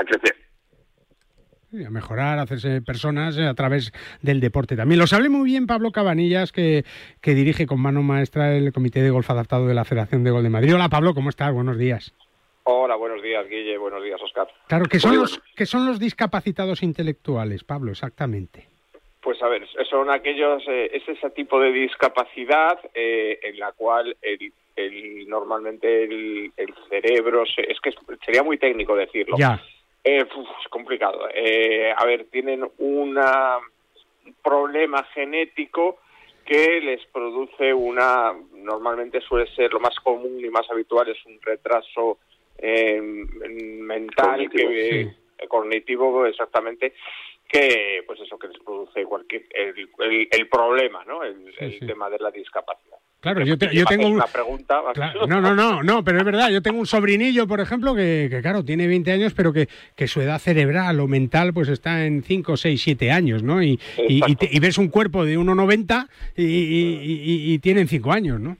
a crecer. a mejorar, a hacerse personas a través del deporte también. Lo sabe muy bien Pablo Cabanillas, que, que dirige con mano maestra el Comité de Golf Adaptado de la Federación de Gol de Madrid. Hola Pablo, ¿cómo estás? Buenos días. Hola, buenos días, Guille. Buenos días, Oscar. Claro, ¿qué son, los, ¿qué son los discapacitados intelectuales, Pablo, exactamente? Pues a ver, son aquellos, eh, es ese tipo de discapacidad eh, en la cual el, el normalmente el, el cerebro, se, es que sería muy técnico decirlo. Ya. Eh, uf, es complicado. Eh, a ver, tienen una, un problema genético que les produce una, normalmente suele ser lo más común y más habitual, es un retraso eh, mental, Cognitivo, que, sí. cognitivo exactamente, que pues eso que les produce cualquier el, el, el problema, ¿no? El, el sí. tema de la discapacidad. Claro, yo, te- yo tengo un... una pregunta. Claro, no, no, no, no, pero es verdad, yo tengo un sobrinillo, por ejemplo, que, que, claro, tiene 20 años, pero que, que su edad cerebral o mental pues está en 5, 6, 7 años, ¿no? Y, y, y, te- y ves un cuerpo de 1,90 y, y, y- y tienen 5 años, ¿no?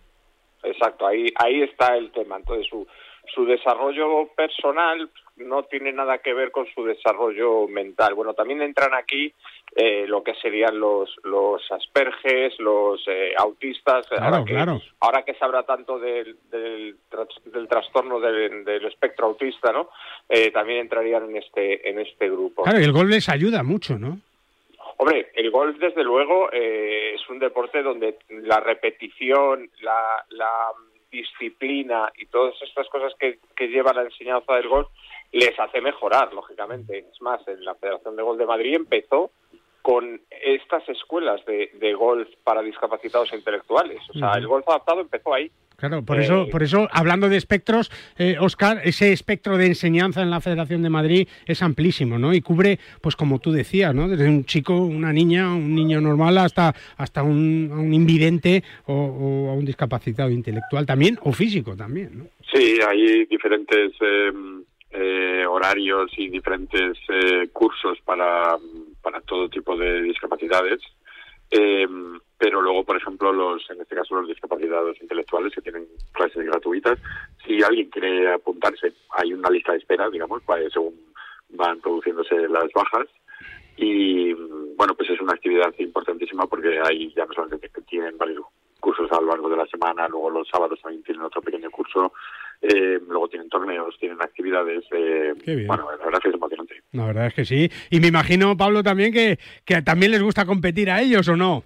Exacto, ahí, ahí está el tema. Entonces, su, su desarrollo personal no tiene nada que ver con su desarrollo mental. Bueno, también entran aquí eh, lo que serían los, los asperges, los eh, autistas. Claro, ahora que, claro. Ahora que se habla tanto del, del, del trastorno del, del espectro autista, ¿no? Eh, también entrarían en este, en este grupo. Claro, y el gol les ayuda mucho, ¿no? Hombre, el golf, desde luego, eh, es un deporte donde la repetición, la, la disciplina y todas estas cosas que, que lleva la enseñanza del golf les hace mejorar, lógicamente. Es más, en la Federación de Golf de Madrid empezó con estas escuelas de, de golf para discapacitados intelectuales. O sea, el golf adaptado empezó ahí. Claro, por Eh, eso, por eso, hablando de espectros, eh, Oscar, ese espectro de enseñanza en la Federación de Madrid es amplísimo, ¿no? Y cubre, pues como tú decías, ¿no? Desde un chico, una niña, un niño normal hasta, hasta un, a un invidente o, o a un discapacitado intelectual también, o físico también, ¿no? Sí, hay diferentes eh, eh, horarios y diferentes eh, cursos para, para todo tipo de discapacidades. Eh, pero luego, por ejemplo, los en este caso los discapacitados intelectuales que tienen clases gratuitas, si alguien quiere apuntarse, hay una lista de espera, digamos, según van produciéndose las bajas. Y bueno, pues es una actividad importantísima porque hay ya solamente que tienen varios cursos a lo largo de la semana, luego los sábados también tienen otro pequeño curso, eh, luego tienen torneos, tienen actividades. Eh, bueno, la verdad es que es emocionante. La verdad es que sí. Y me imagino, Pablo, también que, que también les gusta competir a ellos, ¿o no?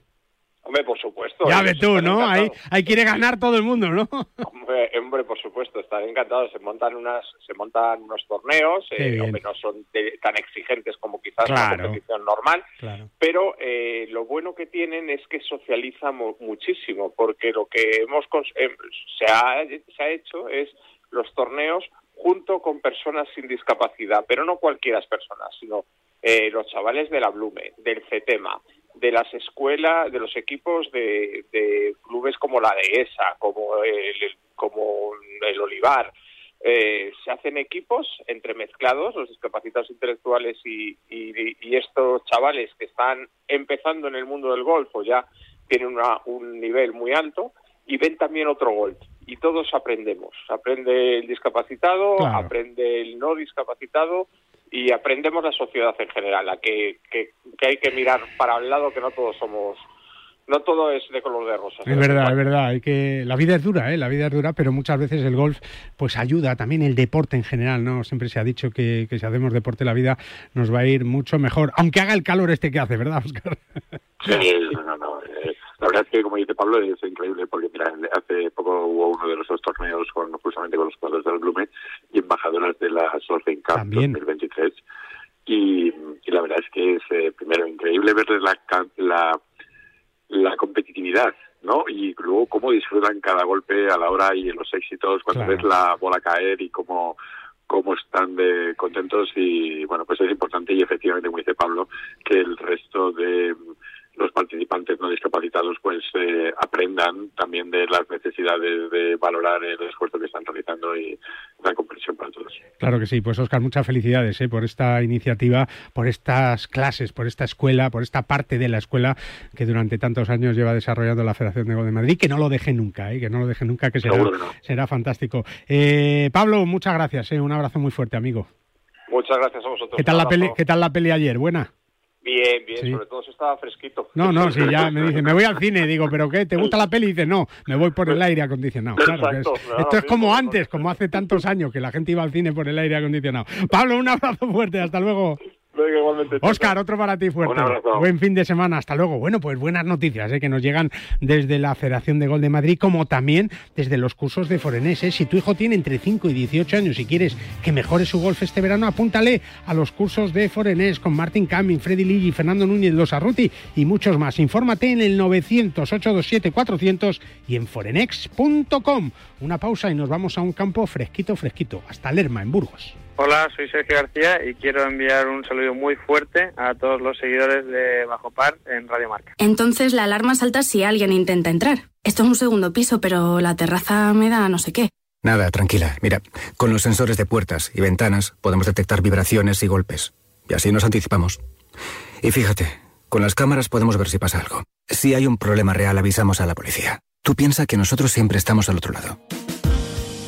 Hombre, por supuesto. ya ves tú, ¿no? Ahí, ahí quiere ganar todo el mundo, ¿no? Hombre, hombre, por supuesto, están encantados. Se montan unas, se montan unos torneos, eh, hombre, no son de- tan exigentes como quizás Claro. una competición normal, Claro. pero eh, lo bueno que tienen es que socializan mu- muchísimo, porque lo que hemos eh, se, ha, se ha hecho es los torneos junto con personas sin discapacidad, pero no cualquiera personas, sino eh, los chavales de la Blume, del CETEMA, de las escuelas, de los equipos de, de clubes como la Dehesa, como el, como el Olivar. Eh, se hacen equipos entremezclados, los discapacitados intelectuales y, y- y estos chavales que están empezando en el mundo del golf o ya tienen una- un nivel muy alto y ven también otro golf. Y todos aprendemos. Aprende el discapacitado, Claro. aprende el no discapacitado y aprendemos la sociedad en general, a que, que, que hay que mirar para el lado, que no todos somos, no todo es de color de rosa. Es verdad, es verdad. Hay que la vida es dura, ¿eh? La vida es dura, pero muchas veces el golf pues ayuda también el deporte en general, ¿no? Siempre se ha dicho que, que si hacemos deporte la vida nos va a ir mucho mejor, aunque haga el calor este que hace, ¿verdad, Oscar? Sí, no, no, no. La verdad es que, como dice Pablo, es increíble porque, mira, hace poco hubo uno de nuestros torneos con, justamente con los jugadores del Blume y embajadoras de la Surfing Cup También. 2023. Y, y la verdad es que es, eh, primero, increíble ver la, la, la competitividad, ¿no? Y luego cómo disfrutan cada golpe a la hora y los éxitos, cuando Claro. ves la bola caer y cómo cómo están de contentos y bueno pues es importante y efectivamente como dice Pablo que el resto de los participantes no discapacitados pues eh, aprendan también de las necesidades de valorar el esfuerzo que están realizando y la comprensión para todos. Claro que sí, pues Oscar, muchas felicidades ¿eh? por esta iniciativa, por estas clases, por esta escuela, por esta parte de la escuela que durante tantos años lleva desarrollando la Federación de de Madrid, que no lo deje nunca, ¿eh? que no lo deje nunca, que será, que no. será fantástico. Eh, Pablo, muchas gracias, ¿eh? un abrazo muy fuerte, amigo. Muchas gracias a vosotros. ¿Qué tal, la peli, ¿Qué tal la peli ayer? ¿Buena? Bien, bien, sobre todo si estaba fresquito. No, no, sí, ya me dice, me voy al cine, digo, ¿pero qué? ¿Te gusta la peli? Y dice, no, me voy por el aire acondicionado. Claro, esto es como antes, como hace tantos años que la gente iba al cine por el aire acondicionado. Pablo, un abrazo fuerte, hasta luego. Oscar, otro para ti fuerte. Buen fin de semana, hasta luego. Bueno, pues buenas noticias ¿eh? que nos llegan desde la Federación de Gol de Madrid, como también desde los cursos de Forenés. ¿eh? Si tu hijo tiene entre 5 y 18 años y quieres que mejore su golf este verano, apúntale a los cursos de Forenés con Martín Camin, Freddy Ligi, Fernando Núñez, Los Arruti y muchos más. Infórmate en el 900-827-400 y en forenex.com. Una pausa y nos vamos a un campo fresquito, fresquito, hasta Lerma, en Burgos. Hola, soy Sergio García y quiero enviar un saludo muy fuerte a todos los seguidores de Bajo Par en Radio Marca. Entonces la alarma salta si alguien intenta entrar. Esto es un segundo piso, pero la terraza me da no sé qué. Nada, tranquila. Mira, con los sensores de puertas y ventanas podemos detectar vibraciones y golpes. Y así nos anticipamos. Y fíjate, con las cámaras podemos ver si pasa algo. Si hay un problema real, avisamos a la policía. Tú piensa que nosotros siempre estamos al otro lado.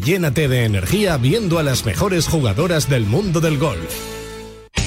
llénate de energía viendo a las mejores jugadoras del mundo del golf.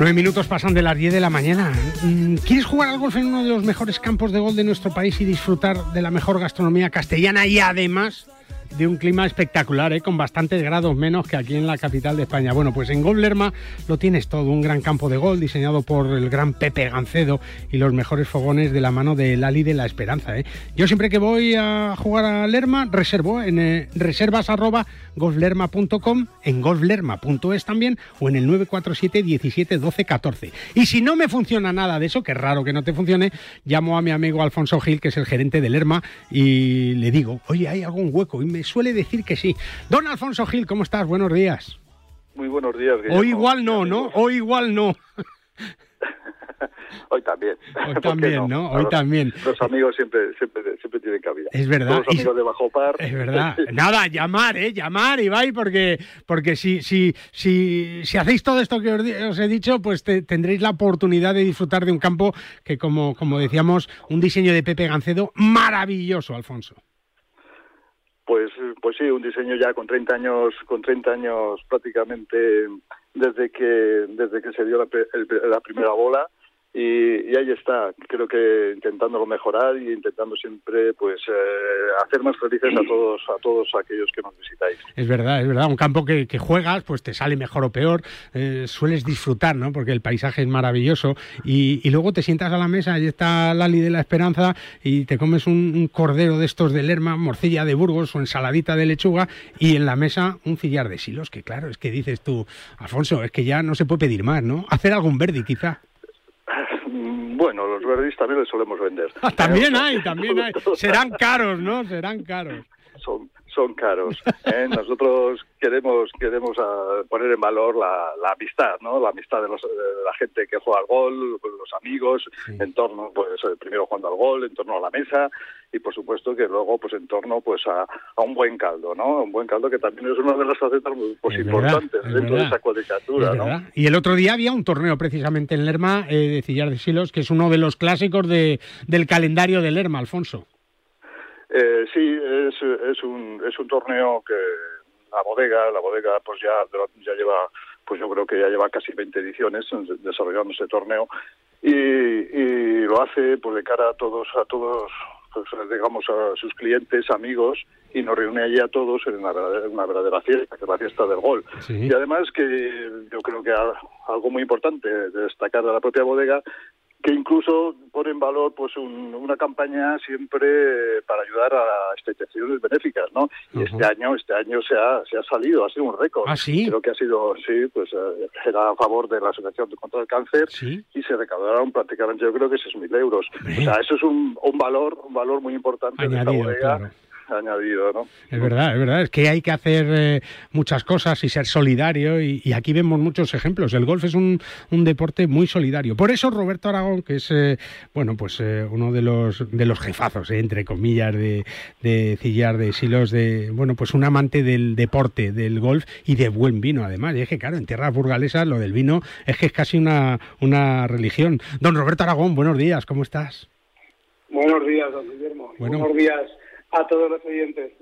Nueve minutos pasan de las 10 de la mañana. Mm, ¿Quieres jugar al golf en uno de los mejores campos de gol de nuestro país y disfrutar de la mejor gastronomía castellana y además de un clima espectacular, ¿eh? con bastantes grados menos que aquí en la capital de España. Bueno, pues en Golf Lerma lo tienes todo, un gran campo de gol diseñado por el gran Pepe Gancedo y los mejores fogones de la mano de Lali de la Esperanza. ¿eh? Yo siempre que voy a jugar a Lerma reservo en eh, reservas arroba golflerma.com, en golflerma.es también o en el 947 17 12 14. Y si no me funciona nada de eso, que raro que no te funcione, llamo a mi amigo Alfonso Gil, que es el gerente de Lerma, y le digo, oye, ¿hay algún hueco? Y me suele decir que sí. Don Alfonso Gil, ¿cómo estás? Buenos días. Muy buenos días. O igual no, ¿no? O igual no. Hoy también. Hoy también, no? Hoy también. Los amigos siempre, siempre, siempre tienen cabida. Es verdad. Los amigos de Bajo Par. Es verdad. Nada, llamar, ¿eh? Llamar, Ibai, porque, porque si, si, si, si hacéis todo esto que os, he dicho, pues tendréis la oportunidad de disfrutar de un campo que, como, como decíamos, un diseño de Pepe Gancedo maravilloso, Alfonso. Pues, pues sí, un diseño ya con 30 años, con 30 años prácticamente desde que, desde que se dio la, la primera bola y, ahí está, creo que intentándolo mejorar y intentando siempre pues eh, hacer más felices a todos a todos aquellos que nos visitáis. Es verdad, es verdad, un campo que, juegas pues te sale mejor o peor, eh, sueles disfrutar, ¿no? Porque el paisaje es maravilloso y, luego te sientas a la mesa y está Lali de la Esperanza y te comes un, cordero de estos de Lerma, morcilla de Burgos o ensaladita de lechuga y en la mesa un cillar de silos, que claro, es que dices tú, Alfonso, es que ya no se puede pedir más, ¿no? Hacer algún verde quizá. Los verdis también les solemos vender. Ah, también hay, también hay. Serán caros, ¿no? Serán caros. Son, son caros. ¿eh? Nosotros queremos queremos ah, poner en valor la, amistad, ¿no? La amistad de, la gente que juega al gol, los amigos, en torno, pues eh, primero jugando al gol, en torno a la mesa y por supuesto que luego pues en torno pues a, un buen caldo, ¿no? Un buen caldo que también es una de las facetas pues, importantes dentro de esa cuadricatura, ¿no? Y el otro día había un torneo precisamente en Lerma eh, de Cillar de Silos, que es uno de los clásicos de, del calendario de Lerma, Alfonso. Eh, sí, es, es, un, es un torneo que la bodega, la bodega pues ya, ya lleva, pues yo creo que ya lleva casi 20 ediciones desarrollando ese torneo y, y lo hace pues de cara a todos, a todos pues, digamos, a sus clientes, amigos, y nos reúne allí a todos en una verdadera, una verdadera fiesta, que es la fiesta del gol. Y además que yo creo que algo muy importante de destacar de la propia bodega que incluso pone en valor pues una campaña siempre para ayudar a instituciones benéficas, ¿no? Y este año este año se ha, se ha salido, ha sido un récord. ¿Ah, sí? Creo que ha sido, sí, pues eh, era a favor de la Asociación contra el Cáncer y se recaudaron prácticamente, yo creo que 6.000 euros. O sea, eso es un, un valor un valor muy importante de esta bodega añadido, ¿no? Es verdad, es verdad, es que hay que hacer eh, muchas cosas y ser solidario y, aquí vemos muchos ejemplos. El golf es un, un, deporte muy solidario. Por eso Roberto Aragón, que es eh, bueno, pues eh, uno de los de los jefazos, entre comillas, de, de Cillar de Silos, de bueno, pues un amante del deporte, del golf y de buen vino, además. Y es que claro, en tierras burgalesas lo del vino es que es casi una, una religión. Don Roberto Aragón, buenos días, ¿cómo estás? Buenos días, don Guillermo. Buenos días a todos los oyentes.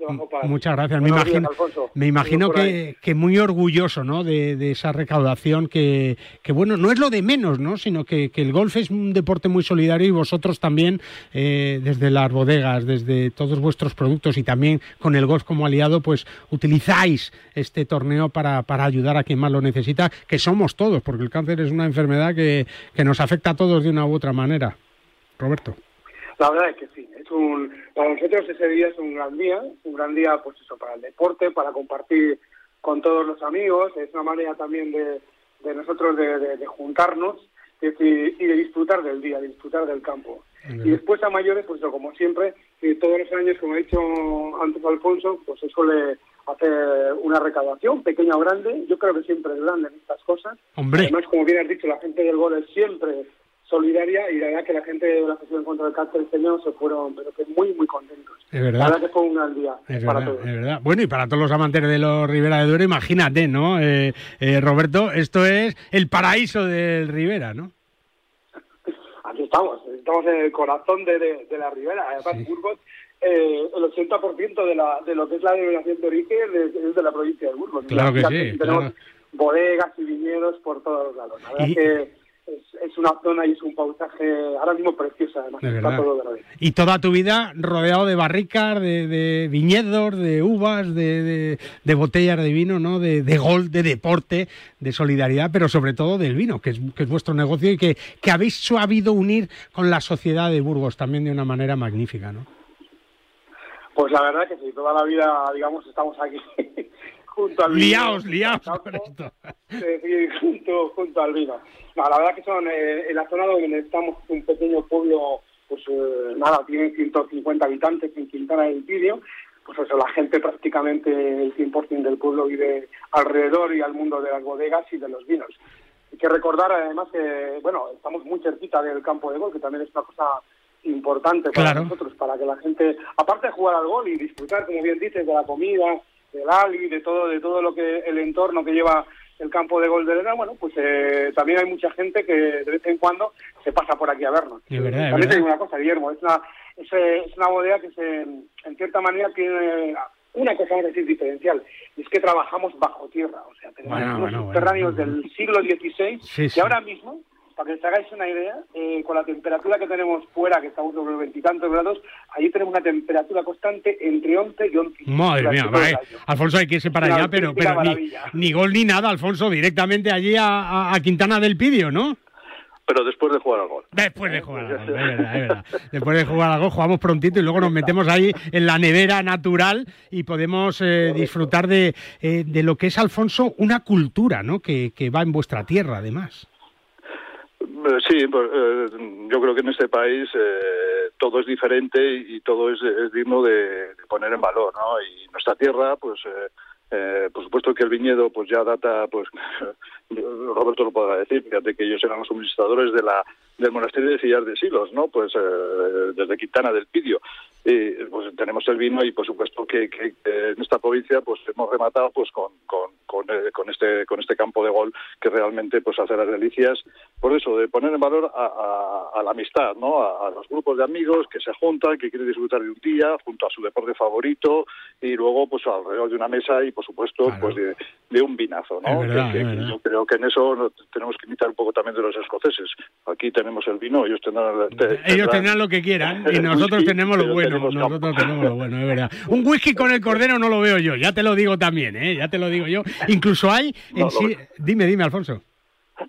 Muchas gracias. Me imagino, me imagino que, que, muy orgulloso ¿no? de, esa recaudación que, que, bueno, no es lo de menos, ¿no? sino que, que el golf es un deporte muy solidario y vosotros también, eh, desde las bodegas, desde todos vuestros productos y también con el golf como aliado, pues utilizáis este torneo para, para ayudar a quien más lo necesita, que somos todos, porque el cáncer es una enfermedad que, que nos afecta a todos de una u otra manera. Roberto. La verdad es que sí, es un, para nosotros ese día es un gran día, un gran día pues eso, para el deporte, para compartir con todos los amigos, es una manera también de, de nosotros de, juntarnos y, de disfrutar del día, de disfrutar del campo. Y después a mayores, pues eso, como siempre, todos los años, como ha dicho antes Alfonso, pues se suele hacer una recaudación, pequeña o grande. Yo creo que siempre es grande en estas cosas. Hombre. Además, como bien has dicho, la gente del gol es siempre solidaria y la verdad que la gente de la Asociación contra el Cáncer este año se fueron pero que muy muy contentos. Es verdad. La verdad que fue un gran día es para verdad, todos. Es verdad. Bueno, y para todos los amantes de los Rivera de Duero, imagínate, ¿no? Eh, eh, Roberto, esto es el paraíso del Rivera, ¿no? Aquí estamos, estamos en el corazón de, de, la Ribera. Además, Burgos, eh, el 80% de, la, de lo que es la denominación de origen es, de la provincia de Burgos. Claro que sí. Tenemos bodegas y viñedos por todos lados. La verdad que es, una zona y es un paisaje ahora mismo precioso, además. Está todo verde. Y toda tu vida rodeado de barricas, de, viñedos, de uvas, de, botellas de vino, ¿no? De, gol, de deporte, de solidaridad, pero sobre todo del vino, que es, que es vuestro negocio y que, que habéis sabido unir con la sociedad de Burgos también de una manera magnífica, ¿no? Pues la verdad que sí, toda la vida, digamos, estamos aquí junto al vino. Liaos, liaos esto. Sí, junto, junto al vino. No, la verdad que son, eh, en la zona donde estamos, un pequeño pueblo, pues eh, nada, tiene 150 habitantes en Quintana del Pidio, pues eso, la gente prácticamente, el 100% del pueblo vive alrededor y al mundo de las bodegas y de los vinos. Hay que recordar además que, bueno, estamos muy cerquita del campo de gol, que también es una cosa importante para nosotros, para que la gente, aparte de jugar al gol y disfrutar, como bien dices, de la comida, del ali, de todo, de todo lo que el entorno que lleva el campo de gol de bueno, pues eh, también hay mucha gente que de vez en cuando se pasa por aquí a vernos. también te una cosa, Guillermo, es una, es, una bodega que se, en cierta manera tiene una cosa, vamos a decir, diferencial, y es que trabajamos bajo tierra, o sea, tenemos unos subterráneos del siglo XVI y ahora mismo para que os hagáis una idea, eh, con la temperatura que tenemos fuera, que estamos sobre los veintitantos grados, allí tenemos una temperatura constante entre 11 y 11. Madre mía, Alfonso, hay que irse para allá, pero, pero ni, gol ni nada, Alfonso, directamente allí a, Quintana del Pidio, ¿no? pero después de jugar al gol. Después de jugar al gol, es verdad, es verdad. Después de jugar al gol jugamos prontito y luego nos metemos ahí en la nevera natural y podemos eh, disfrutar de, eh, de lo que es, Alfonso, una cultura, ¿no? Que, que va en vuestra tierra, además. Eh, sí, pues, eh, yo creo que en este país eh, todo es diferente y, todo es, digno de, poner en valor, ¿no? Y nuestra tierra, pues, por supuesto que el viñedo, pues ya data, pues, Roberto lo podrá decir, fíjate que ellos eran los administradores de la del monasterio de Sillar de Silos, ¿no? Pues desde Quintana del Pidio. Y pues tenemos el vino y por supuesto que, en esta provincia pues hemos rematado pues con, con, con, este con este campo de gol que realmente pues hace las delicias. Por eso de poner en valor a, la amistad no a, los grupos de amigos que se juntan que quieren disfrutar de un día junto a su deporte favorito y luego pues alrededor de una mesa y por supuesto pues de, un vinazo no yo creo que en eso tenemos que imitar un poco también de los escoceses. Aquí tenemos el vino ellos tendrán, ellos tendrán lo que quieran y nosotros tenemos lo bueno nosotros tenemos lo bueno es verdad. Un whisky con el cordero no lo veo yo ya te lo digo también eh ya te lo digo yo Incluso hay en sí... Dime, dime, Alfonso.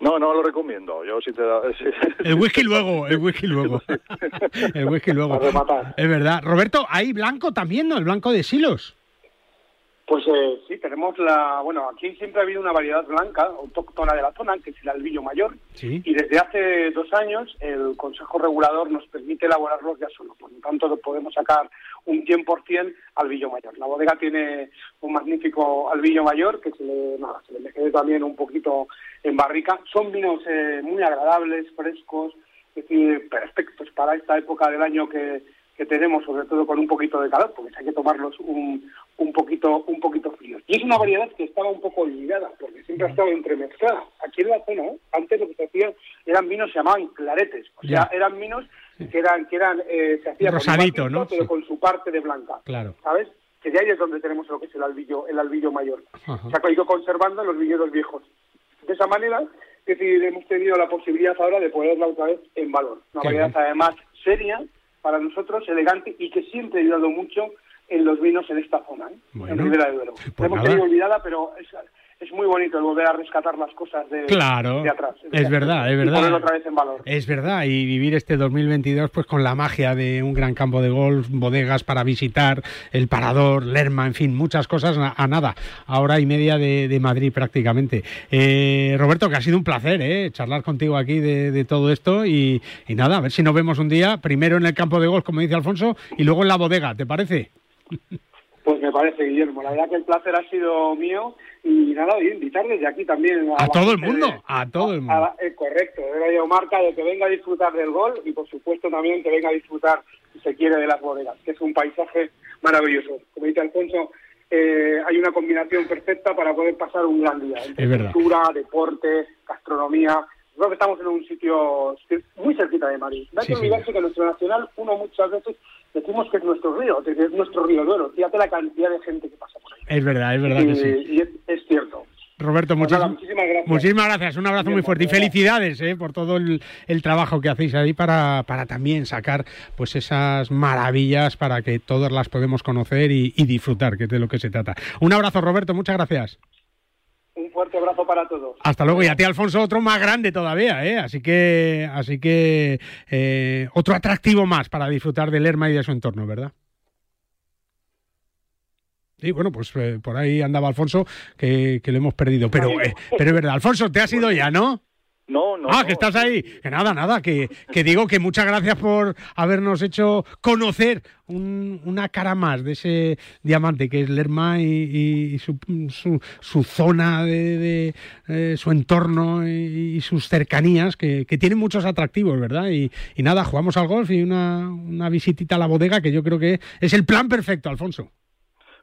No, no lo recomiendo. Yo sí te da... El whisky luego, el whisky luego. el whisky luego. Es verdad. Roberto, hay blanco también, ¿no? El blanco de silos. Pues eh, sí, tenemos la. Bueno, aquí siempre ha habido una variedad blanca, autóctona de la zona, que es el albillo mayor. Y desde hace dos años el Consejo Regulador nos permite elaborarlos ya solo. Por lo tanto, podemos sacar un 100% albillo mayor. La bodega tiene un magnífico albillo mayor que se le, nada, se le también un poquito en barrica. Son vinos eh, muy agradables, frescos, es decir, perfectos para esta época del año que que tenemos, sobre todo con un poquito de calor, porque hay que tomarlos un, un poquito un poquito fríos. Y es una variedad que estaba un poco olvidada, porque siempre ha estado entremezclada. Aquí en la zona, ¿eh? antes lo que se hacía eran vinos se llamaban claretes, o sea, eran vinos que eran que eran eh, se hacía Rosadito, ¿no? pero con su parte de blanca, claro. ¿sabes? Que de ahí es donde tenemos lo que es el albillo el albillo mayor. Se ha ido conservando los viñedos viejos. De esa manera, es decir, hemos tenido la posibilidad ahora de ponerla otra vez en valor. Una variedad además seria, para nosotros elegante y que siempre ha ayudado mucho en los vinos en esta zona, ¿eh? en Ribera de Duero. Pues hemos tenido olvidada, pero es, es muy bonito el volver a rescatar las cosas de, claro, de atrás. Es, verdad, es verdad. ponerlo otra vez en valor. Es verdad, y vivir este 2022 pues con la magia de un gran campo de golf, bodegas para visitar, el Parador, Lerma, en fin, muchas cosas a, nada, a hora y media de, Madrid prácticamente. Eh, Roberto, que ha sido un placer eh, charlar contigo aquí de, todo esto y, y nada, a ver si nos vemos un día, primero en el campo de golf, como dice Alfonso, y luego en la bodega, ¿te parece? Pues me parece, Guillermo. La verdad que el placer ha sido mío y nada, y invitar desde aquí también. A, todo el mundo, a todo el mundo. Eh, correcto, de Radio Marca, de que venga a disfrutar del gol y por supuesto también que venga a disfrutar, si se quiere, de las bodegas, que es un paisaje maravilloso. Como dice Alfonso, eh, hay una combinación perfecta para poder pasar un gran día. cultura, deporte, gastronomía. Creo que estamos en un sitio muy cerquita de Madrid. No hay que olvidarse que nuestro nacional, uno muchas veces decimos que es nuestro río, que es nuestro río Duero. Fíjate la cantidad de gente que pasa por ahí. Es verdad, es verdad y, que sí. Y es, cierto. Roberto, pues muchísimas, muchísimas gracias Muchísimas gracias, un abrazo muy fuerte y felicidades eh, por todo el, trabajo que hacéis ahí para, para también sacar pues esas maravillas para que todas las podemos conocer y, disfrutar, que es de lo que se trata. Un abrazo, Roberto, muchas gracias. Un fuerte abrazo para todos. Hasta luego. Y a ti, Alfonso, otro más grande todavía, ¿eh? Así que, así que eh, otro atractivo más para disfrutar del Lerma y de su entorno, ¿verdad? Sí, bueno, pues eh, por ahí andaba Alfonso, que, lo hemos perdido. Pero, eh, pero es verdad, Alfonso, te has ido ya, ¿no? No, no. Ah, que estás ahí. Que nada, nada, que, que digo que muchas gracias por habernos hecho conocer una cara más de ese diamante que es Lerma y, su, su, zona de, eh, su entorno y, sus cercanías, que, que, tienen muchos atractivos, ¿verdad? Y, y nada, jugamos al golf y una, una visitita a la bodega que yo creo que es el plan perfecto, Alfonso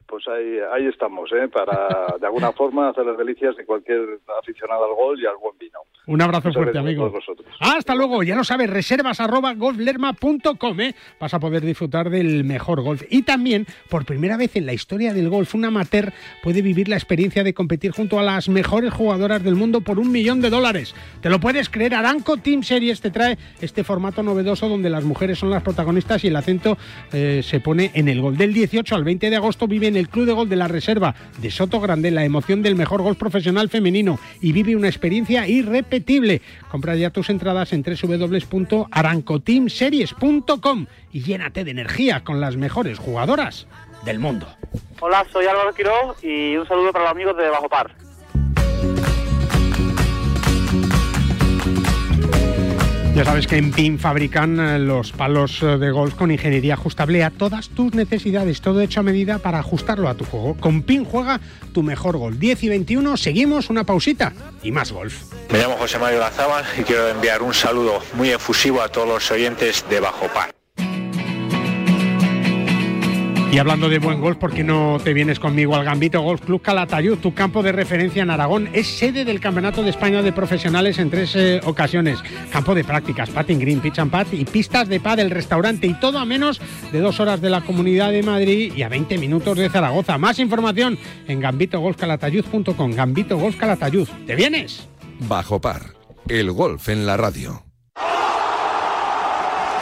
pues ahí, ahí estamos, ¿eh? para de alguna forma hacer las delicias de cualquier aficionado al gol y al buen vino. Un abrazo fuerte, amigo. hasta luego, ya lo sabes, reservas arroba golflerma.com, ¿eh? vas a poder disfrutar del mejor golf. Y también, por primera vez en la historia del golf, un amateur puede vivir la experiencia de competir junto a las mejores jugadoras del mundo por un millón de dólares. ¿Te lo puedes creer? Aranco Team Series te trae este formato novedoso donde las mujeres son las protagonistas y el acento eh, se pone en el gol. Del 18 al 20 de agosto vive en el Club de Gol de la Reserva de Soto Grande la emoción del mejor golf profesional femenino y vive una experiencia irrepetible. Compra ya tus entradas en www.arancoteamseries.com y llénate de energía con las mejores jugadoras del mundo. Hola, soy Álvaro Quiró y un saludo para los amigos de Bajo Par. Ya sabes que en PIN fabrican eh, los palos eh, de golf con ingeniería ajustable a todas tus necesidades, todo hecho a medida para ajustarlo a tu juego. Con PIN juega tu mejor gol. 10 y 21, seguimos una pausita y más golf. Me llamo José Mario Lazábal y quiero enviar un saludo muy efusivo a todos los oyentes de Bajo Par. Y hablando de buen golf, ¿por qué no te vienes conmigo al Gambito Golf Club Calatayud? Tu campo de referencia en Aragón es sede del Campeonato de España de Profesionales en tres eh, ocasiones. Campo de prácticas, patting green, pitch and pat y pistas de del restaurante y todo a menos de dos horas de la Comunidad de Madrid y a 20 minutos de Zaragoza. Más información en gambitogolfcalatayud.com. Gambito Golf Calatayud. ¿Te vienes? Bajo par. El golf en la radio.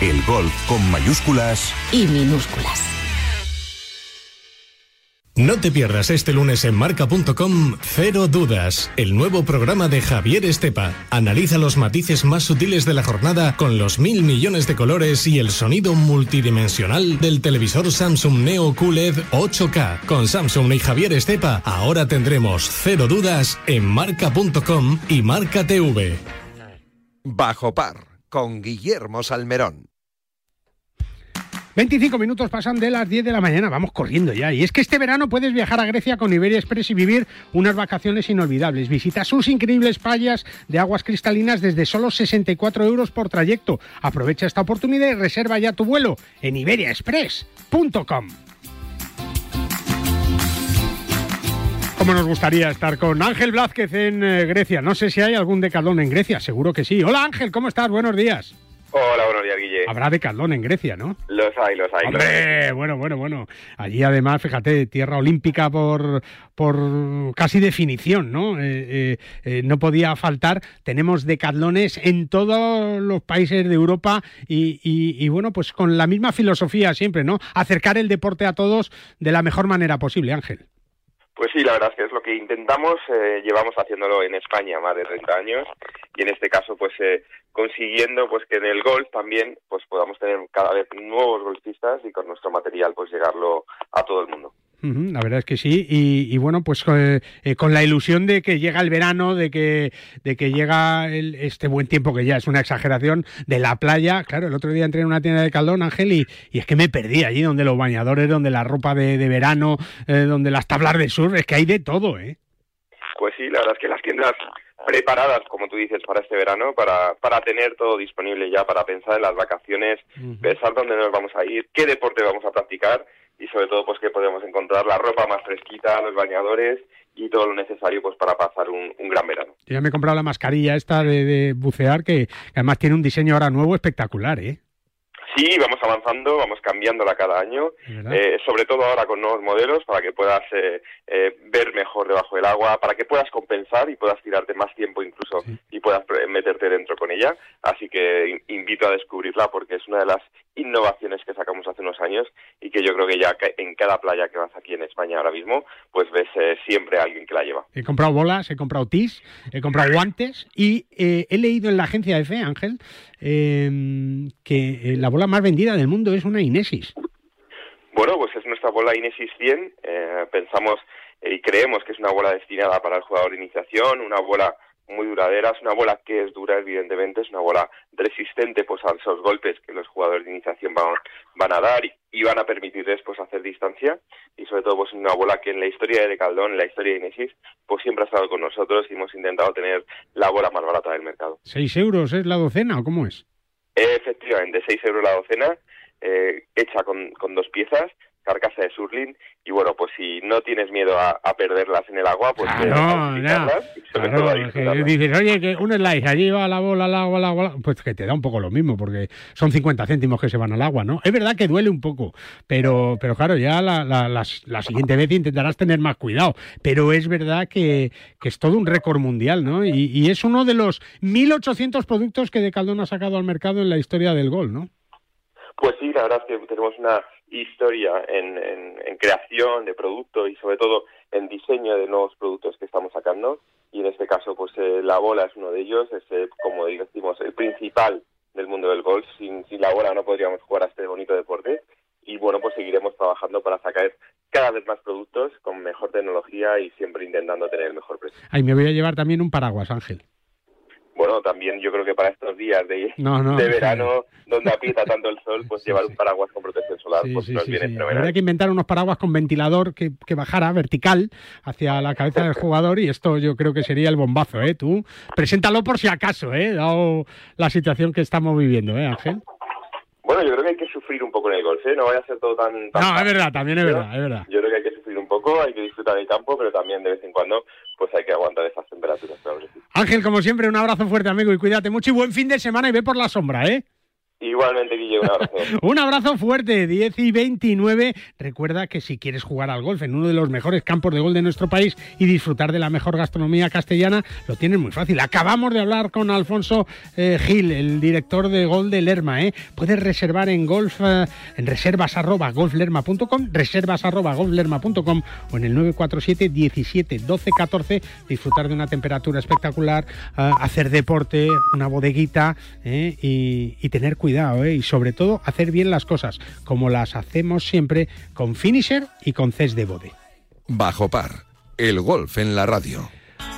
El golf con mayúsculas y minúsculas. No te pierdas este lunes en marca.com Cero Dudas, el nuevo programa de Javier Estepa. Analiza los matices más sutiles de la jornada con los mil millones de colores y el sonido multidimensional del televisor Samsung Neo QLED 8K. Con Samsung y Javier Estepa, ahora tendremos Cero Dudas en marca.com y Marca TV. Bajo par con Guillermo Salmerón. 25 minutos pasan de las 10 de la mañana, vamos corriendo ya. Y es que este verano puedes viajar a Grecia con Iberia Express y vivir unas vacaciones inolvidables. Visita sus increíbles playas de aguas cristalinas desde solo 64 euros por trayecto. Aprovecha esta oportunidad y reserva ya tu vuelo en iberiaexpress.com. Como nos gustaría estar con Ángel Blázquez en eh, Grecia. No sé si hay algún decalón en Grecia, seguro que sí. Hola Ángel, ¿cómo estás? Buenos días. Hola, buenos días, Guille. Habrá decalón en Grecia, ¿no? Los hay, los hay. Hombre, bueno, bueno, bueno. Allí además, fíjate, tierra olímpica por, por casi definición, ¿no? Eh, eh, eh, no podía faltar. Tenemos decatlones en todos los países de Europa y, y- y, bueno, pues con la misma filosofía siempre, ¿no? Acercar el deporte a todos de la mejor manera posible, Ángel. Pues sí, la verdad es que es lo que intentamos, eh, llevamos haciéndolo en España más de 30 años y en este caso pues eh, consiguiendo pues que en el golf también pues podamos tener cada vez nuevos golfistas y con nuestro material pues llegarlo a todo el mundo. La verdad es que sí, y, y bueno, pues eh, eh, con la ilusión de que llega el verano, de que, de que llega el- este buen tiempo que ya es una exageración, de la playa. Claro, el otro día entré en una tienda de Caldón, Ángel, y, y es que me perdí allí, donde los bañadores, donde la ropa de, de verano, eh, donde las tablas de surf, es que hay de todo, ¿eh? Pues sí, la verdad es que las tiendas preparadas, como tú dices, para este verano, para, para tener todo disponible ya, para pensar en las vacaciones, pensar dónde nos vamos a ir, qué deporte vamos a practicar y sobre todo pues que podemos encontrar la ropa más fresquita, los bañadores y todo lo necesario pues para pasar un, un gran verano. Yo ya me he comprado la mascarilla esta de, de bucear, que, que además tiene un diseño ahora nuevo espectacular, ¿eh? Sí, vamos avanzando, vamos cambiándola cada año, eh, sobre todo ahora con nuevos modelos para que puedas eh, eh, ver mejor debajo del agua, para que puedas compensar y puedas tirarte más tiempo incluso y puedas pre- meterte dentro con ella. Así que in- invito a descubrirla porque es una de las innovaciones que sacamos hace unos años y que yo creo que ya en cada playa que vas aquí en España ahora mismo, pues ves eh, siempre a alguien que la lleva. He comprado bolas, he comprado tis, he comprado guantes y eh, he leído en la agencia EFE, Ángel, eh, que la bola más vendida del mundo es una Inesis. Bueno, pues es nuestra bola Inesis 100. eh, pensamos y creemos que es una bola destinada para el jugador de iniciación, una bola muy duradera, es una bola que es dura, evidentemente, es una bola resistente pues, a esos golpes que los jugadores de iniciación van, van a dar y, y van a permitirles pues, hacer distancia. Y sobre todo, pues una bola que en la historia de Caldón, en la historia de Inesis, pues siempre ha estado con nosotros y hemos intentado tener la bola más barata del mercado. ¿Seis euros es la docena o cómo es? Efectivamente, 6 euros la docena, eh, hecha con, con dos piezas, carcasa de surling, y bueno, pues si no tienes miedo a, a perderlas en el agua, pues eh, a No, Claro, que dices, oye, que un slice, allí va la bola al agua, al agua, al agua", pues que te da un poco lo mismo, porque son 50 céntimos que se van al agua, ¿no? Es verdad que duele un poco, pero, pero claro, ya la, la- la siguiente vez intentarás tener más cuidado, pero es verdad que, que es todo un récord mundial, ¿no? Y, y es uno de los 1.800 productos que Decaldón ha sacado al mercado en la historia del gol, ¿no? Pues sí, la verdad es que tenemos una historia en, creación de producto y sobre todo en diseño de nuevos productos que estamos sacando y en este caso pues eh, la bola es uno de ellos, es eh, como decimos el principal del mundo del golf, sin, sin la bola no podríamos jugar a este bonito deporte y bueno pues seguiremos trabajando para sacar cada vez más productos con mejor tecnología y siempre intentando tener el mejor precio. Ay, me voy a llevar también un paraguas, Ángel. Bueno, también yo creo que para estos días de, No, no, de sí. verano, donde aprieta tanto el sol, pues llevar un paraguas con protección solar, Sí, pues sí, nos sí, viene sí. fenomenal. Habría que inventar unos paraguas con ventilador que, que bajara vertical hacia la cabeza del jugador y esto yo creo que sería el bombazo, ¿eh? Tú preséntalo por si acaso, ¿eh? Dado la situación que estamos viviendo, ¿eh, Ángel? Bueno, yo creo que hay que sufrir un poco en el golf, ¿eh? No vaya a ser todo tan... tan No, es verdad, también es ¿no? verdad, es verdad. Yo creo que hay que sufrir un poco, hay que disfrutar del campo, pero también de vez en cuando pues hay que aguantar esas temperaturas. Ángel, como siempre, un abrazo fuerte, amigo, y cuídate mucho y buen fin de semana y ve por la sombra, ¿eh? Igualmente, Guille, un abrazo. un abrazo fuerte, 10 y 29. Recuerda que si quieres jugar al golf en uno de los mejores campos de gol de nuestro país y disfrutar de la mejor gastronomía castellana, lo tienes muy fácil. Acabamos de hablar con Alfonso eh, Gil, el director de Gol de Lerma. ¿eh? Puedes reservar en golf, eh, en reservas arroba golflerma.com, reservas arroba golflerma.com o en el 947 17 12 14. Disfrutar de una temperatura espectacular, eh, hacer deporte, una bodeguita y, y tener cuidado cuidado ¿eh? y sobre todo hacer bien las cosas, como las hacemos siempre con Finisher y con CES de Bode. Bajo par, el golf en la radio.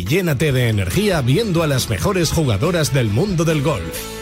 llénate de energía viendo a las mejores jugadoras del mundo del golf.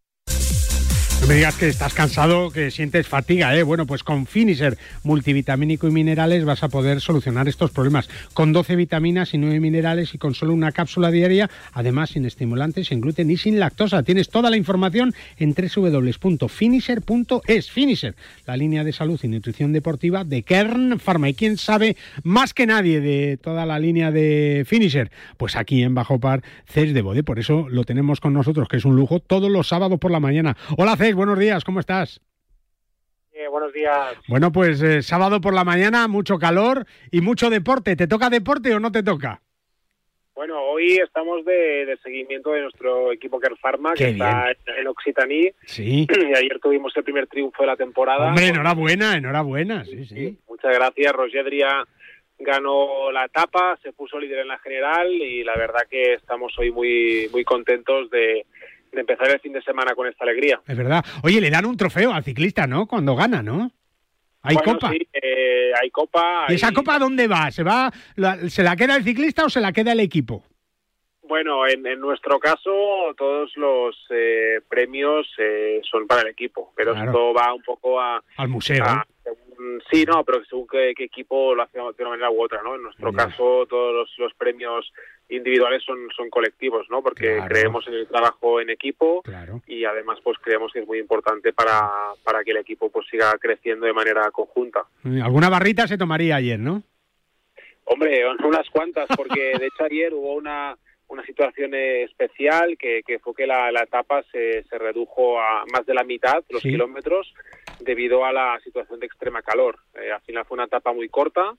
No me digas que estás cansado, que sientes fatiga, ¿eh? Bueno, pues con Finisher multivitamínico y minerales vas a poder solucionar estos problemas. Con 12 vitaminas y 9 minerales y con solo una cápsula diaria, además sin estimulantes, sin gluten y sin lactosa. Tienes toda la información en www.finisher.es. Finisher, la línea de salud y nutrición deportiva de Kern Pharma. ¿Y quién sabe más que nadie de toda la línea de Finisher? Pues aquí en Bajo Par, CES de Bode. Por eso lo tenemos con nosotros, que es un lujo, todos los sábados por la mañana. Hola, CES buenos días, ¿cómo estás? Eh, buenos días. Bueno, pues eh, sábado por la mañana, mucho calor y mucho deporte. ¿Te toca deporte o no te toca? Bueno, hoy estamos de, de seguimiento de nuestro equipo Care Pharma, que está en, en Occitaní. Sí. Y ayer tuvimos el primer triunfo de la temporada. Hombre, enhorabuena, enhorabuena, sí, sí. Muchas gracias. Roger Adrià ganó la etapa, se puso líder en la general y la verdad que estamos hoy muy, muy contentos de, de empezar el fin de semana con esta alegría. Es verdad. Oye, le dan un trofeo al ciclista, ¿no? Cuando gana, ¿no? ¿Hay Bueno, copa? Sí, eh, hay copa. ¿Y esa hay- copa dónde va? ¿Se va, la- se la queda el ciclista o se la queda el equipo? Bueno, en, en nuestro caso, todos los eh, premios eh, son para el equipo, pero Claro. esto va un poco a, Al museo. a- Sí, no, pero según qué, qué equipo lo hace de una manera u otra, ¿no? En nuestro caso, todos los, los premios individuales son, son colectivos, ¿no? Porque Claro. creemos en el trabajo en equipo Claro. y además pues creemos que es muy importante para, para que el equipo pues siga creciendo de manera conjunta. Alguna barrita se tomaría ayer, ¿no? Hombre, unas cuantas, porque de hecho ayer hubo una, una situación especial que, que fue que la, la etapa se, se redujo a más de la mitad, los Sí. kilómetros, debido a la situación de extrema calor. Eh, al final fue una etapa muy corta,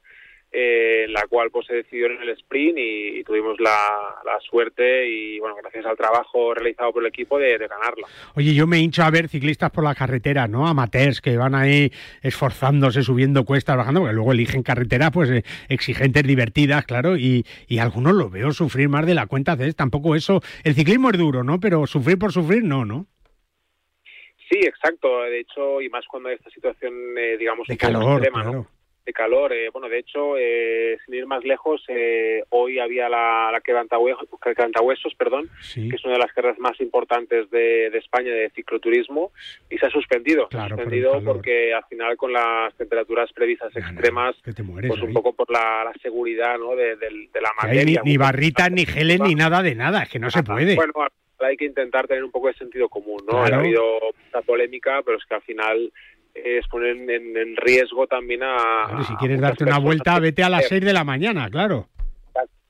eh, la cual pues se decidió en el sprint y, y tuvimos la, la suerte y bueno, gracias al trabajo realizado por el equipo de, de ganarla. Oye, yo me hincho a ver ciclistas por la carretera, ¿no? Amateurs que van ahí esforzándose, subiendo cuestas, bajando, porque luego eligen carreteras pues eh, exigentes, divertidas, claro, y, y algunos lo veo sufrir más de la cuenta. ¿ves? Tampoco eso. El ciclismo es duro, ¿no? Pero sufrir por sufrir, no, ¿no? Sí, exacto. De hecho, y más cuando hay esta situación, eh, digamos, De calor, extrema, ¿no? De calor. eh, bueno, de hecho, eh, sin ir más lejos, eh, hoy había la, la quebrantahuesos, quebrantahuesos, perdón, que es una de las carreras más importantes de, de España de cicloturismo y se ha suspendido. se ha Claro, por el suspendido porque al final con las temperaturas previstas extremas, mueres pues un ahí. poco por la, la seguridad ¿no? de, del- de la hay ni, materia. ni barritas, ni geles, ni nada de nada. Es que no se puede. Bueno, hay que intentar tener un poco de sentido común, ¿no? Claro. Ha habido mucha polémica, pero es que al final es poner en, en riesgo también a... Claro, si quieres darte una vuelta, vete a las 6 de la mañana, claro.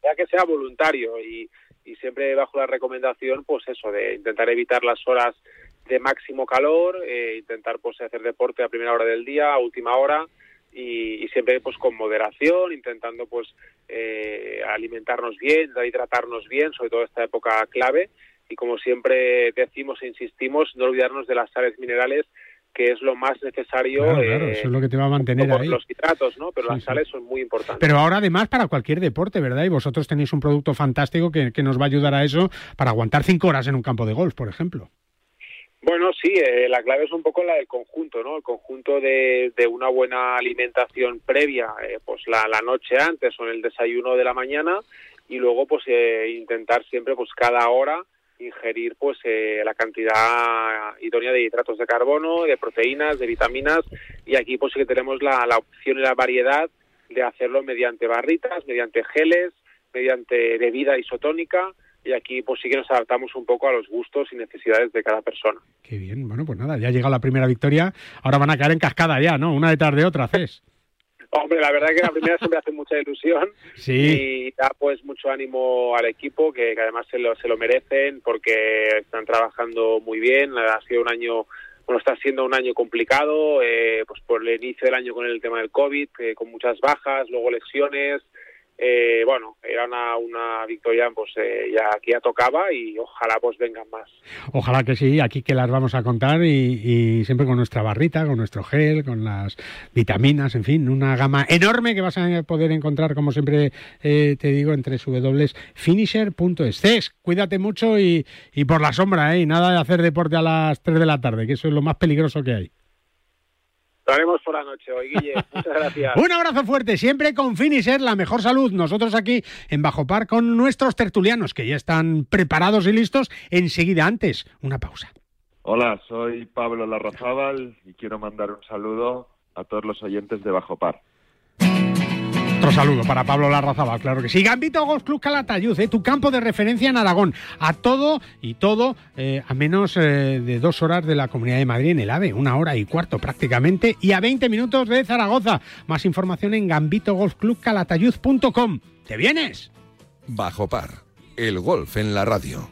ya que sea voluntario y, y siempre bajo la recomendación, pues eso, de intentar evitar las horas de máximo calor, eh, intentar pues hacer deporte a primera hora del día, a última hora y, y siempre pues con moderación, intentando pues eh, alimentarnos bien, hidratarnos bien, sobre todo esta época clave y como siempre decimos e insistimos, no olvidarnos de las sales minerales que es lo más necesario Claro, claro, eh, eso es lo que te va a mantener ahí. los hidratos, ¿no? Pero Sí, las sí. sales son muy importantes. Pero ahora además para cualquier deporte, ¿verdad? Y vosotros tenéis un producto fantástico que, que nos va a ayudar a eso para aguantar cinco horas en un campo de golf, por ejemplo. Bueno, sí, eh, la clave es un poco la del conjunto, ¿no? El conjunto de, de una buena alimentación previa, eh, pues la, la noche antes o en el desayuno de la mañana y luego pues eh, intentar siempre pues cada hora ingerir pues eh, la cantidad idónea de hidratos de carbono, de proteínas, de vitaminas y aquí pues sí que tenemos la, la opción y la variedad de hacerlo mediante barritas, mediante geles, mediante bebida isotónica y aquí pues sí que nos adaptamos un poco a los gustos y necesidades de cada persona. Qué bien, bueno, pues nada, ya ha llegado la primera victoria, ahora van a caer en cascada ya, ¿no? Una detrás de otra, Cés. Hombre, la verdad que la primera siempre hace mucha ilusión Sí. y da pues mucho ánimo al equipo que, que además se lo, se lo merecen porque están trabajando muy bien, ha sido un año bueno, está siendo un año complicado, eh, pues por el inicio del año con el tema del COVID, eh, con muchas bajas, luego lesiones, eh, bueno, era una, una victoria pues eh, ya que ya tocaba y ojalá pues vengan más. Ojalá que sí, aquí que las vamos a contar y, siempre con nuestra barrita, con nuestro gel, con las vitaminas, en fin, una gama enorme que vas a poder encontrar, como siempre eh, te digo, entre www.finisher.es. Cuídate mucho y, y por la sombra, ¿eh? Y nada de hacer deporte a las 3 de la tarde, que eso es lo más peligroso que hay. Lo haremos por la noche hoy, Guille. Muchas gracias. Un abrazo fuerte, siempre con Finisher, la mejor salud. Nosotros aquí en Bajo Par con nuestros tertulianos que ya están preparados y listos. Enseguida, antes, una pausa. Hola, soy Pablo Larrazábal y quiero mandar un saludo a todos los oyentes de Bajo Par. Otro saludo para Pablo Larrazaba, claro que sí. Gambito Golf Club Calatayud, eh, tu campo de referencia en Aragón. A todo y todo eh, a menos eh, de dos horas de la Comunidad de Madrid en el AVE, una hora y cuarto prácticamente, y a 20 minutos de Zaragoza. Más información en gambitogolfclubcalatayud.com. ¿Te vienes? Bajo par, el golf en la radio.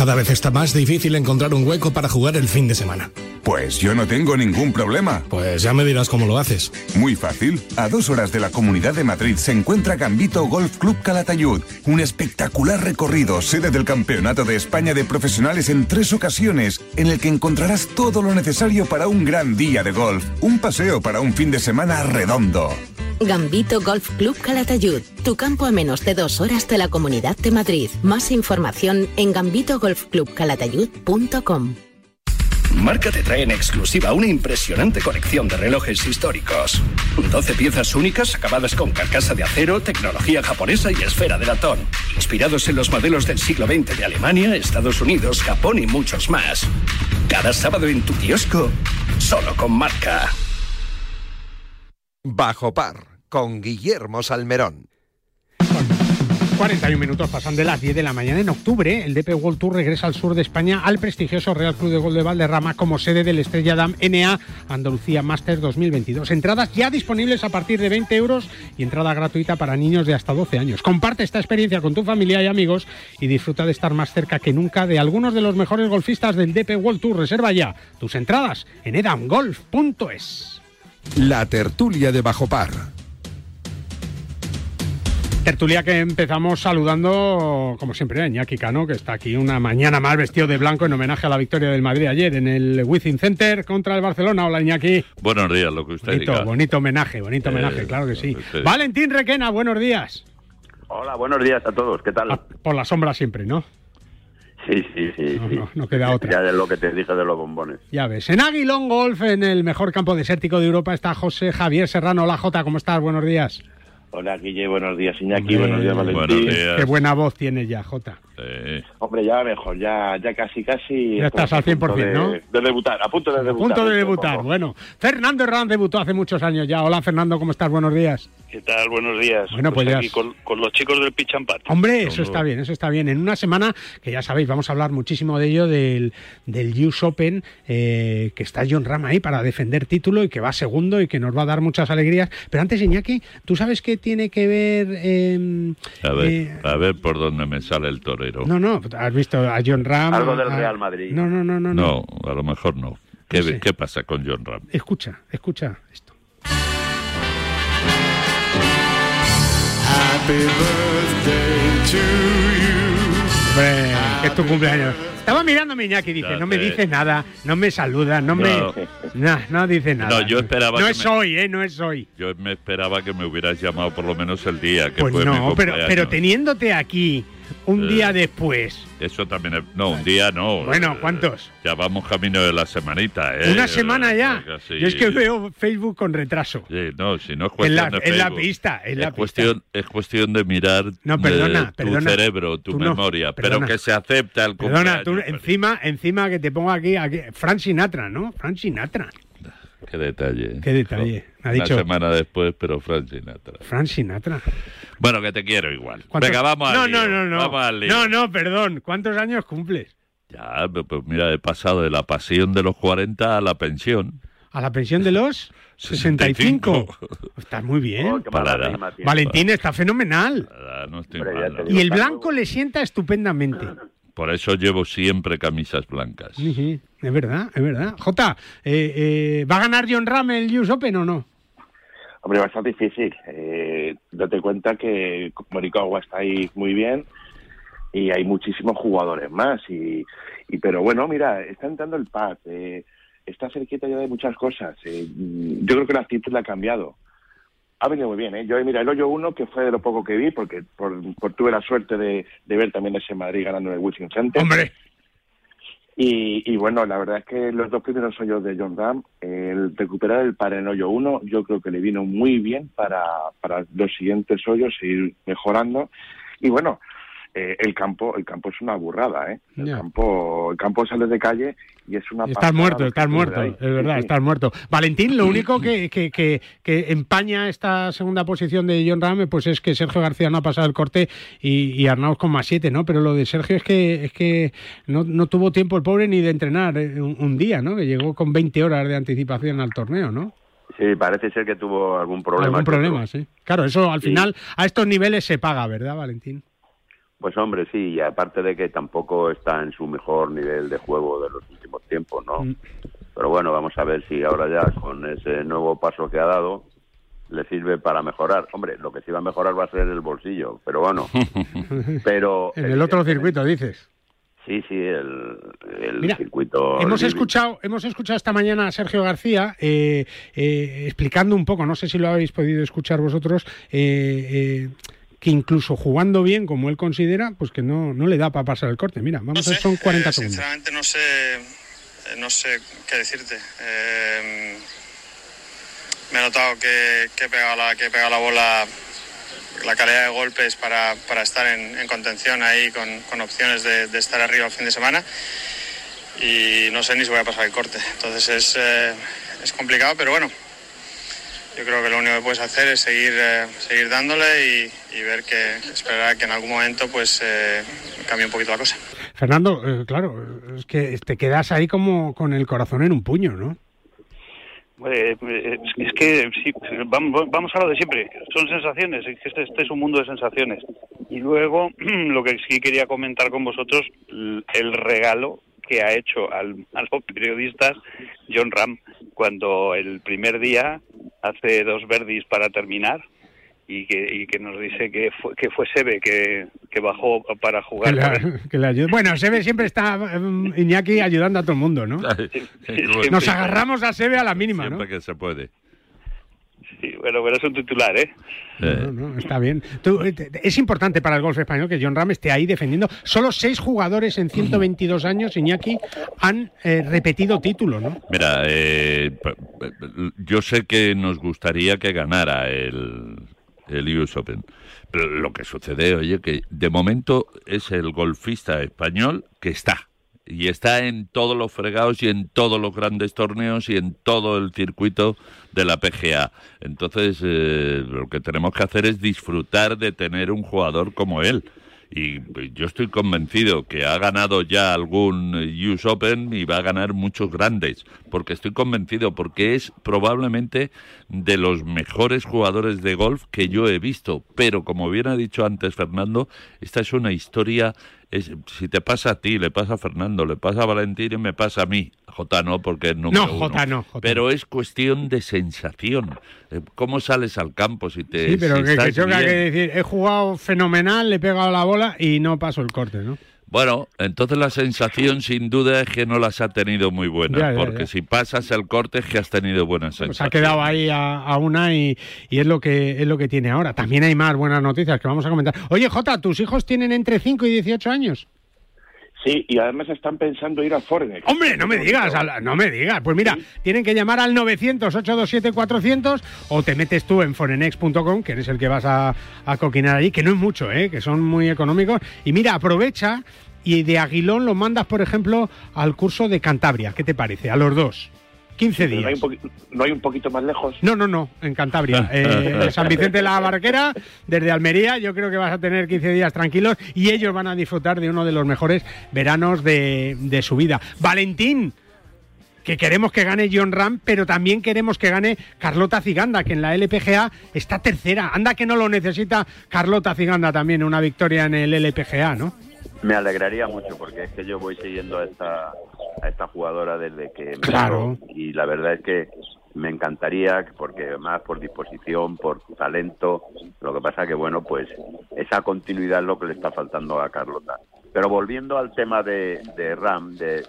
Cada vez está más difícil encontrar un hueco para jugar el fin de semana. Pues yo no tengo ningún problema. Pues ya me dirás cómo lo haces. Muy fácil. A dos horas de la Comunidad de Madrid se encuentra Gambito Golf Club Calatayud. Un espectacular recorrido, sede del Campeonato de España de Profesionales en tres ocasiones, en el que encontrarás todo lo necesario para un gran día de golf. Un paseo para un fin de semana redondo. Gambito Golf Club Calatayud, tu campo a menos de dos horas de la Comunidad de Madrid. Más información en gambitogolfclubcalatayud.com. Marca te trae en exclusiva una impresionante colección de relojes históricos. 12 piezas únicas acabadas con carcasa de acero, tecnología japonesa y esfera de latón. Inspirados en los modelos del siglo XX de Alemania, Estados Unidos, Japón y muchos más. Cada sábado en tu kiosco, solo con marca. Bajo par, con Guillermo Salmerón. 41 minutos pasan de las 10 de la mañana. En octubre, el DP World Tour regresa al sur de España al prestigioso Real Club de Gol de Valderrama como sede del Estrella Damm NA Andalucía Masters 2022. Entradas ya disponibles a partir de 20 euros y entrada gratuita para niños de hasta 12 años. Comparte esta experiencia con tu familia y amigos y disfruta de estar más cerca que nunca de algunos de los mejores golfistas del DP World Tour. Reserva ya tus entradas en edamgolf.es. La tertulia de Bajo Par. Tertulia que empezamos saludando, como siempre, a Iñaki Cano, que está aquí una mañana más vestido de blanco en homenaje a la victoria del Madrid ayer en el Wizzing Center contra el Barcelona. Hola, Iñaki. Buenos días, lo que usted Bonito, diga. bonito homenaje, bonito Eh, homenaje, claro que sí. usted- Valentín Requena, buenos días. Hola, buenos días a todos. ¿Qué tal? Por la sombra siempre, ¿no? Sí, sí, sí. No, sí. no, no queda otra. Ya de lo que te dije de los bombones. Ya ves. En Aguilón Golf, en el mejor campo desértico de Europa, está José Javier Serrano. Hola, Jota, ¿cómo estás? Buenos días. Hola, Guille, buenos días, Iñaki, Hombre, buenos días, Valentín. Qué buena voz tienes ya, Jota. Hombre, ya mejor, ya, ya casi, casi. Ya estás al a punto 100%, de- ¿no? De debutar, a punto de A debutar. punto de debutar. poco. Bueno, Fernando Herrán debutó hace muchos años ya. Hola, Fernando, ¿cómo estás? Buenos días. ¿Qué tal? Buenos días. Bueno, pues ya aquí es- con, con los chicos del Pitch and Pat. Hombre, eso está bien, eso está bien. En una semana, que ya sabéis, vamos a hablar muchísimo de ello, del, del US Open, eh, que está John Ram ahí para defender título y que va segundo y que nos va a dar muchas alegrías. Pero antes, Iñaki, ¿tú sabes qué tiene que ver? eh, A ver, eh, a ver por dónde me sale el no, no, has visto a John Ram. Algo del a- Real Madrid. No, no, no, no. no. No, a lo mejor no. ¿Qué, No sé. qué pasa con John Ram? Escucha, escucha esto. Happy birthday to you. Hombre, que es tu cumpleaños. Estaba mirando a mi Iñaki y dice, Ya no me dice nada, no me saluda, no, me... No. No, dice nada. No, yo esperaba No que es me- hoy, ¿eh? No es hoy. Yo me esperaba que me hubieras llamado por lo menos el día que Pues fue mi no, pero, cumpleaños. pero teniéndote aquí un Eh. día después, Eso también es... No, un día no. Bueno, Eh, ¿cuántos? Ya vamos camino de la semanita, ¿eh? una semana ya. Casi- Yo es que veo Facebook con retraso. Sí, no, si no es En cuestión la, de en la pista, en la es cuestión, es cuestión de mirar No, perdona, eh, tu perdona. cerebro, tu Tú no, memoria, pero que se acepta el pista. Perdona, tú encima, encima que te pongo aquí, aquí, Frank Sinatra, ¿no? Frank Sinatra. Qué detalle. Qué detalle. Me ha Una dicho- semana después, pero Frank Sinatra. Frank Sinatra. Bueno, que te quiero igual. ¿Cuántos- Venga, vamos al no, lío, no, no, no. Vamos al lío. No, no, perdón. ¿Cuántos años cumples? Ya, pues pues mira, he pasado de la pasión de los 40 a la pensión. A la pensión de los 65. Está muy bien. Oh, rima, tío. Valentín está fenomenal. Ah, No estoy mal, ¿no? Y el blanco le sienta estupendamente. Por eso llevo siempre camisas blancas. Sí, sí, es verdad, es verdad. Jota, eh, eh, ¿va a ganar John Ram el US Open o no? Hombre, bastante difícil. Eh, date cuenta que Morikawa está ahí muy bien y hay muchísimos jugadores más. Y, y pero bueno, mira, está entrando el pad, eh, está cerquita ya de muchas cosas. Eh, yo creo que la actitud la ha cambiado. Ha venido muy bien, ¿eh? Yo, mira, el hoyo uno, que fue de lo poco que vi, porque por, por tuve la suerte de, de ver también ese Madrid ganando en el Wilson Center. ¡Hombre! Y, y bueno, la verdad es que los dos primeros hoyos de John Ram, el recuperar el par en hoyo uno, yo creo que le vino muy bien para, para los siguientes hoyos seguir mejorando. Y bueno, eh, el campo el campo es una burrada, ¿eh? El campo el campo sale de calle y es una Estás muerto, estás muerto, es verdad, Sí, sí. estás muerto. Valentín, lo único que, que, que, que empaña esta segunda posición de John Ram pues es que Sergio García no ha pasado el corte y, y con más siete, ¿no? Pero lo de Sergio es que es que no, no tuvo tiempo el pobre ni de entrenar eh, un, un día, ¿no? Que llegó con 20 horas de anticipación al torneo, ¿no? Sí, parece ser que tuvo algún problema. Algún problema, sí. Claro, eso al Sí. final a estos niveles se paga, ¿verdad, Valentín? Pues hombre, sí, y aparte de que tampoco está en su mejor nivel de juego de los últimos tiempos, ¿no? Mm. Pero bueno, vamos a ver si ahora ya con ese nuevo paso que ha dado le sirve para mejorar. Hombre, lo que sí va a mejorar va a ser el bolsillo, pero bueno. pero en el otro circuito, dices. sí, sí, el, el Mira, circuito. Hemos libre. escuchado, hemos escuchado esta mañana a Sergio García eh, eh, explicando un poco, no sé si lo habéis podido escuchar vosotros, eh, eh, que incluso jugando bien, como él considera, pues que no, no le da para pasar el corte. Mira, vamos a ver, son 40 Eh, segundos. Sinceramente no sé, eh, no sé qué decirte. Eh, me he notado que, que he pegado la, que he pegado la bola, la calidad de golpes para, para estar en, en contención ahí con, con opciones de, de estar arriba el fin de semana y no sé ni si voy a pasar el corte. Entonces es, eh, es complicado, pero bueno, yo creo que lo único que puedes hacer es seguir, eh, seguir dándole y, y ver que esperar que en algún momento pues eh, cambie un poquito la cosa. Fernando, eh, claro, es que te quedas ahí como con el corazón en un puño, ¿no? Eh, es que sí, vamos, vamos a lo de siempre, son sensaciones, es que este, este es un mundo de sensaciones. Y luego, lo que sí quería comentar con vosotros, el regalo que ha hecho al, a los periodistas John Ram cuando el primer día hace dos verdis para terminar y que, y que nos dice que fue, que fue Sebe que, que bajó para Que jugar. que le ayude. Bueno, Sebe siempre está mm, Iñaki ayudando a todo el mundo, ¿no? Nos agarramos a Sebe a la mínima, ¿no? Siempre que se puede. Sí, bueno, pero es un titular, ¿eh? No, no, está bien. Tú, eh, es importante para el golf español que John Ram esté ahí defendiendo. Solo seis jugadores en 122 años, Iñaki, han eh, repetido título, ¿no? Mira, eh, yo sé que nos gustaría que ganara el, el US Open, pero lo que sucede, oye, que de momento es el golfista español que está. Y está en todos los fregados y en todos los grandes torneos y en todo el circuito de la PGA. Entonces, eh, lo que tenemos que hacer es disfrutar de tener un jugador como él. Y pues, yo estoy convencido que ha ganado ya algún eh, US Open y va a ganar muchos grandes, porque estoy convencido, porque es probablemente de los mejores jugadores de golf que yo he visto. Pero como bien ha dicho antes Fernando, esta es una historia, es, si te pasa a ti, le pasa a Fernando, le pasa a Valentín y me pasa a mí. J no, porque es número No, uno. J no, J Pero es cuestión de sensación. Eh, ¿Cómo sales al campo si te Sí, pero si que, que que decir, he jugado fenomenal, le he pegado la bola y no paso el corte, ¿no? Bueno, entonces la sensación sin duda es que no las ha tenido muy buenas, Ya, ya, porque ya. si pasas el corte es que has tenido buenas Pues sensaciones. ha quedado ahí a, a una y, y es lo que es lo que tiene ahora. También hay más buenas noticias que vamos a comentar. Oye, Jota, ¿tus hijos tienen entre 5 y 18 años? Sí, y además están pensando ir a Forex. Hombre, no me digas, no me digas. Pues mira, tienen que llamar al 900-827-400 o te metes tú en forenex.com, que eres el que vas a, a coquinar allí, que no es mucho, ¿eh? que son muy económicos. Y mira, aprovecha y de Aguilón lo mandas, por ejemplo, al curso de Cantabria. ¿Qué te parece? A los dos. 15 Pero no hay, días. un no hay un poquito más lejos. No, no, no, en Cantabria. Eh, San Vicente de la Barquera, desde Almería, yo creo que vas a tener 15 días tranquilos y ellos van a disfrutar de uno de los mejores veranos de, de su vida. Valentín, que queremos que gane John Ram, pero también queremos que gane Carlota Ciganda, que en la LPGA está tercera. Anda que no lo necesita Carlota Ciganda también, una victoria en el LPGA, ¿no? Me alegraría mucho porque es que yo voy siguiendo a esta, a esta jugadora desde que empezó Claro. y la verdad es que me encantaría porque más por disposición, por talento, lo que pasa que bueno, pues esa continuidad es lo que le está faltando a Carlota. Pero volviendo al tema de, de Ram, de,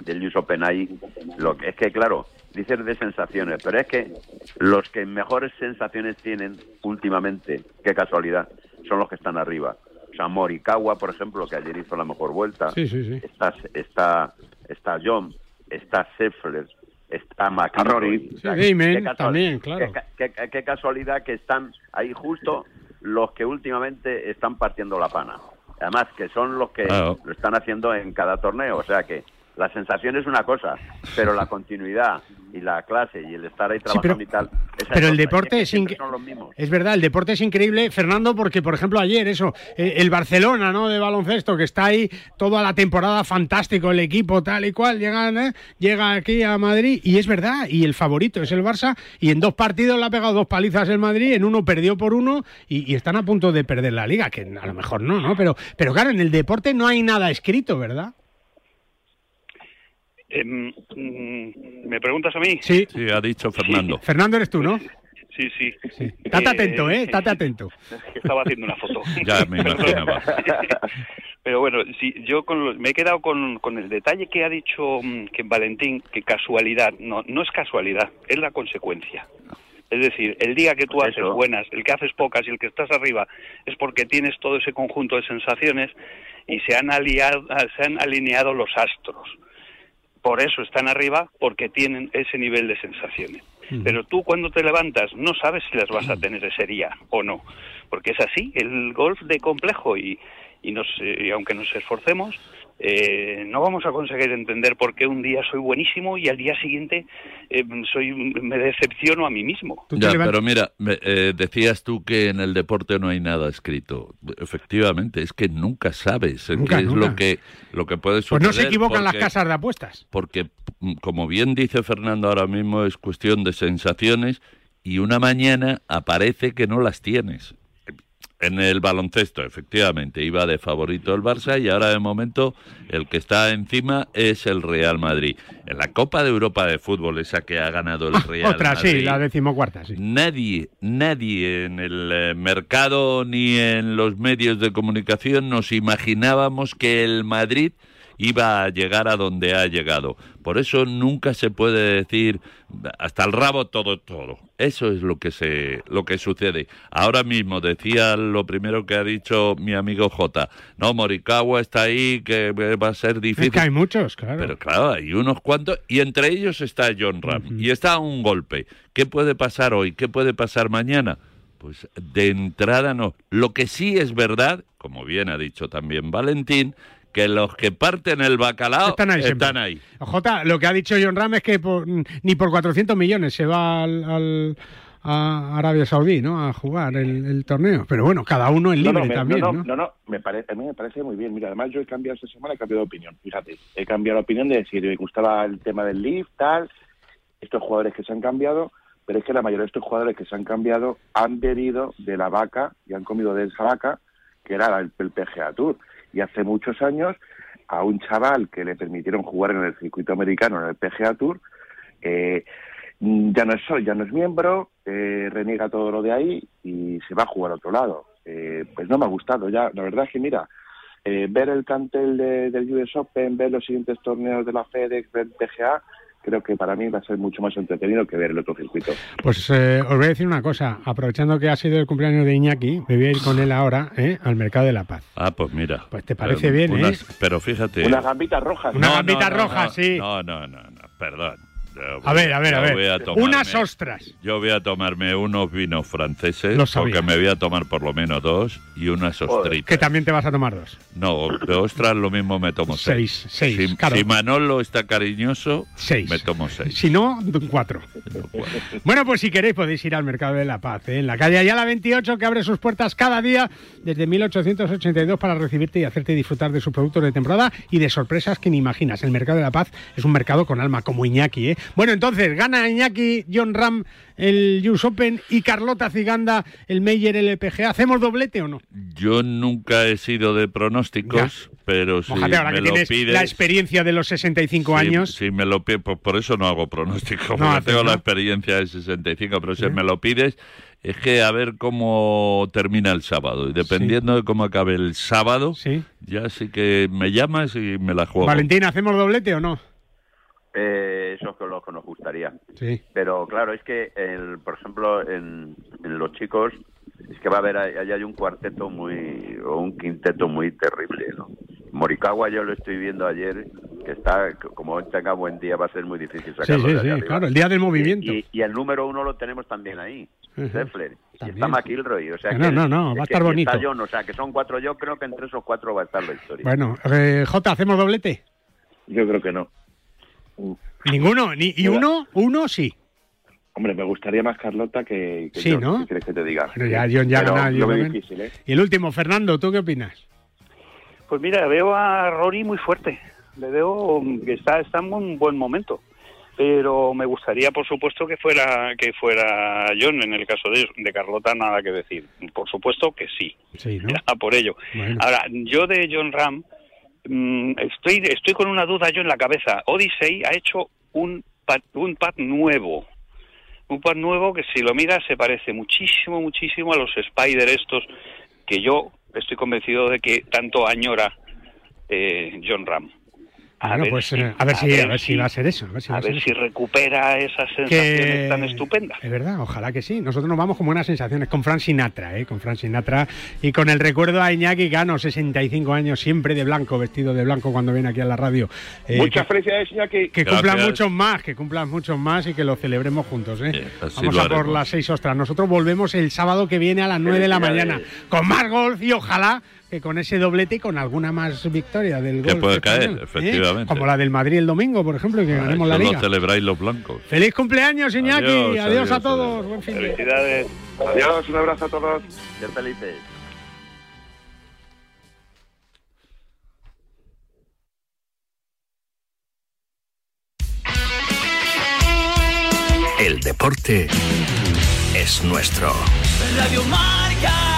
del US Open ahí, lo que es que claro, dices de sensaciones, pero es que los que mejores sensaciones tienen últimamente, qué casualidad, son los que están arriba. O sea, Morikawa, por ejemplo, que ayer hizo la mejor vuelta, Sí, sí, sí. está está está John, está Scheffler, está McIlroy. Sí, Damon qué también, claro. Qué, ca- qué- qué casualidad que están ahí justo los que últimamente están partiendo la pana. Además, que son los que Claro. lo están haciendo en cada torneo. O sea que la sensación es una cosa, pero la continuidad y la clase y el estar ahí Sí, trabajando pero- y tal. esa pero el deporte es mismos. Es verdad, el deporte es increíble, Fernando, porque por ejemplo ayer eso, eh, el Barcelona, ¿no? De baloncesto, que está ahí toda la temporada fantástico, el equipo tal y cual, llegan, ¿eh? llega aquí a Madrid y es verdad, y el favorito es el Barça, y en dos partidos le ha pegado dos palizas el Madrid, en uno perdió por uno y, y están a punto de perder la liga, que a lo mejor no, ¿no? Pero, pero claro, en el deporte no hay nada escrito, ¿verdad? Em, mm, ¿Me preguntas a mí? Sí. Sí, ha dicho Fernando. Fernando eres tú, ¿no? Sí, sí. Estate Eh, atento, ¿eh? Estate atento. Estaba haciendo una foto. Ya me imaginaba. Pero bueno, sí, yo con lo- me he quedado con, con el detalle que ha dicho mm, que Valentín, que casualidad, no, no es casualidad, es la consecuencia. Es decir, el día que tú haces Eso. buenas, el que haces pocas y el que estás arriba, es porque tienes todo ese conjunto de sensaciones y se han, aliado, se han alineado los astros. Por eso están arriba, porque tienen ese nivel de sensaciones. Pero tú cuando te levantas no sabes si las vas a tener ese día o no, porque es así, el golf de complejo y, y, nos, y aunque nos esforcemos, eh, no vamos a conseguir entender por qué un día soy buenísimo y al día siguiente eh, soy me decepciono a mí mismo. Ya, pero mira, me- eh, decías tú que en el deporte no hay nada escrito. Efectivamente, es que nunca sabes eh, Nunca, qué es nunca. lo que lo que puede Pues suceder. no se equivocan las porque- casas de apuestas. Porque, mm, como bien dice Fernando ahora mismo, es cuestión de sensaciones y una mañana aparece que no las tienes. En el baloncesto, efectivamente, iba de favorito el Barça y ahora de momento el que está encima es el Real Madrid. En la Copa de Europa de Fútbol, esa que ha ganado el Real Otra, Madrid. sí, la decimocuarta, sí. Nadie, nadie en el eh, mercado ni en los medios de comunicación nos imaginábamos que el Madrid iba a llegar a donde ha llegado. Por eso nunca se puede decir hasta el rabo todo todo. Eso es lo que se lo que sucede. Ahora mismo decía lo primero que ha dicho mi amigo J. No, Morikawa está ahí que va a ser difícil. Es que hay muchos, claro. Pero claro, hay unos cuantos y entre ellos está John Ram y está un golpe. ¿Qué puede pasar hoy? ¿Qué puede pasar mañana? Pues de entrada no. Lo que sí es verdad, como bien ha dicho también Valentín, que los que parten el bacalao Están ahí siempre. están ahí. Jota, lo que ha dicho John Ram es que por- ni por 400 millones se va al, al- a Arabia Saudí, ¿no? A jugar el, el torneo. Pero bueno, cada uno es No, libre no, me- también, no, ¿no? no, no, no, me parece, a mí me parece muy bien. Mira, además yo he cambiado esta semana, he cambiado de opinión, fíjate. He cambiado de opinión de decir, me gustaba el tema del lift, tal, estos jugadores que se han cambiado, pero es que la mayoría de estos jugadores que se han cambiado han bebido de la vaca y han comido de esa vaca, que era el, el PGA Tour. Y hace muchos años, a un chaval que le permitieron jugar en el circuito americano, en el PGA Tour, eh, ya no es soy, ya no es miembro, eh, reniega todo lo de ahí y se va a jugar a otro lado. Eh, pues no me ha gustado ya. La verdad es que mira, eh, ver el cantel de- del US Open, ver los siguientes torneos de la FedEx, ver el PGA, creo que para mí va a ser mucho más entretenido que ver el otro circuito. Pues eh, os voy a decir una cosa. Aprovechando que ha sido el cumpleaños de Iñaki, me voy a ir con él ahora ¿eh? al Mercado de la Paz. Ah, pues mira. Pues te parece bien, unas- ¿eh? Pero fíjate. Unas gambitas rojas. Una No, gambita no, no, roja, no, sí. No, no, no, no, perdón. A ver, a ver, a Yo ver. voy a tomarme- Unas ostras. Yo voy a tomarme unos vinos franceses, Lo sabía. porque me voy a tomar por lo menos dos, y unas ostritas. Que también te vas a tomar dos. No, de ostras lo mismo me tomo seis. Seis, seis, si, claro. si Manolo está cariñoso, Seis. me tomo seis. Si no, cuatro. Bueno, pues si queréis podéis ir al Mercado de la Paz, ¿eh? en la calle Ayala 28, que abre sus puertas cada día desde 1882 para recibirte y hacerte disfrutar de sus productos de temporada y de sorpresas que ni imaginas. El Mercado de la Paz es un mercado con alma, como Iñaki. ¿eh? Bueno, entonces, gana Iñaki, John Ram el US Open y Carlota Ciganda el Meyer LPGA. ¿Hacemos doblete o no? Yo nunca he sido de pronósticos, pero si ahora me que lo tienes pides... la experiencia de los 65 si- años. Si me lo pides, pues por eso no hago pronósticos, No haces, tengo la experiencia de 65, pero si me lo pides, es que a ver cómo termina el sábado. Y dependiendo de cómo acabe el sábado, ya sí que me llamas y me la juego. Valentín, ¿hacemos doblete o no? Eh, eso es lo que nos gustaría. Sí. Pero claro, es que, el, por ejemplo, en, en los chicos, es que va a haber, ahí hay un cuarteto muy, o un quinteto muy terrible, ¿no? Morikawa yo lo estoy viendo ayer, que está, como hoy tenga buen día, va a ser muy difícil Sí, sacarlo sí, sí, arriba. claro, el día del movimiento. Y, y el número uno lo tenemos también ahí. Y está McIlroy, o sea No, que... no, no, va a estar que bonito. está John, o sea, que son cuatro, yo creo que entre esos cuatro va a estar la historia. Bueno, eh, Jota, ¿hacemos doblete? Yo creo que no. Ninguno, ni, y uno, uno sí. Hombre, me gustaría más Carlota que, que Sí, John, ¿no? ¿qué quieres que te diga? Ya John ya yo difícil, ¿eh? Y el último, Fernando, ¿tú qué opinas? Pues mira, veo a Rory muy fuerte. Le veo que está, está en un buen momento. Pero me gustaría, por supuesto, que fuera que fuera John. En el caso de, de Carlota, nada que decir. Por supuesto que sí. Sí, ¿no? Ya, por ello. Bueno. Ahora, yo de John Ram, estoy, estoy con una duda yo en la cabeza. Odyssey ha hecho un pad, un pad nuevo. Un pad nuevo que si lo miras se parece muchísimo, muchísimo a los Spider estos que yo estoy convencido de que tanto añora eh, John Ram. A Bueno, ver pues si- eh, a ver si, ver a ver si va a ser eso. A ver si, a ver recupera esas sensaciones tan estupendas. Es verdad, ojalá que sí. Nosotros nos vamos con buenas sensaciones con Fran Sinatra, ¿eh? con Fran Sinatra y con el recuerdo a Iñaki Gano, 65 años, siempre de blanco, vestido de blanco cuando viene aquí a la radio. Eh, Muchas que, felicidades, Iñaki. que cumplan Gracias. muchos más, que cumplan muchos más y que lo celebremos juntos. ¿eh? Vamos a por las seis ostras. Nosotros volvemos el sábado que viene a las 9 de la mañana con más golf y ojalá que con ese doblete y con alguna más victoria del Que puede caer, español, ¿eh? efectivamente. Como la del Madrid el domingo, por ejemplo, y que ganemos la Eso lo liga. celebráis los blancos. ¡Feliz cumpleaños, Iñaki! Adiós, Adiós, a adiós, todos. Buen fin de- Felicidades. Adiós, un abrazo a todos. Ser felices. El deporte es nuestro. Radio Marca.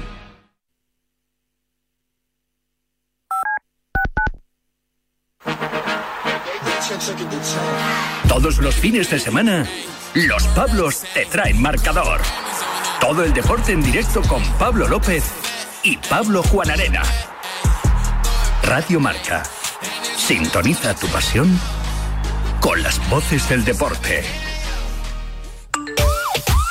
Todos los fines de semana, los Pablos te traen marcador. Todo el deporte en directo con Pablo López y Pablo Juan Arena. Radio Marca. Sintoniza tu pasión con las voces del deporte.